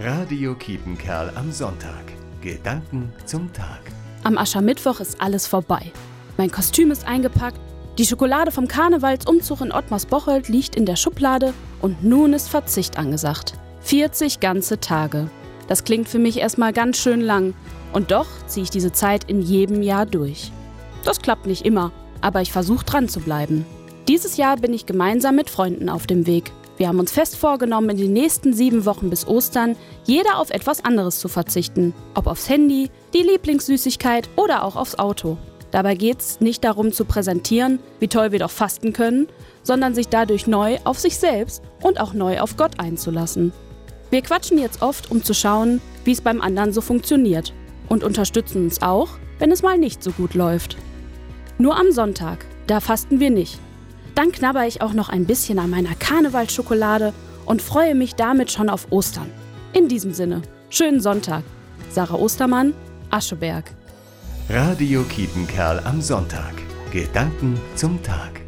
Radio Kiepenkerl am Sonntag. Gedanken zum Tag. Am Aschermittwoch ist alles vorbei. Mein Kostüm ist eingepackt, die Schokolade vom Karnevalsumzug in Ottmars-Bocholt liegt in der Schublade und nun ist Verzicht angesagt. 40 ganze Tage. Das klingt für mich erstmal ganz schön lang und doch ziehe ich diese Zeit in jedem Jahr durch. Das klappt nicht immer, aber ich versuche dran zu bleiben. Dieses Jahr bin ich gemeinsam mit Freunden auf dem Weg. Wir haben uns fest vorgenommen, in den nächsten sieben Wochen bis Ostern jeder auf etwas anderes zu verzichten. Ob aufs Handy, die Lieblingssüßigkeit oder auch aufs Auto. Dabei geht es nicht darum zu präsentieren, wie toll wir doch fasten können, sondern sich dadurch neu auf sich selbst und auch neu auf Gott einzulassen. Wir quatschen jetzt oft, um zu schauen, wie es beim anderen so funktioniert und unterstützen uns auch, wenn es mal nicht so gut läuft. Nur am Sonntag, da fasten wir nicht. Dann knabber ich auch noch ein bisschen an meiner Karnevalschokolade und freue mich damit schon auf Ostern. In diesem Sinne, schönen Sonntag. Sarah Ostermann, Ascheberg. Radio Kiepenkerl am Sonntag. Gedanken zum Tag.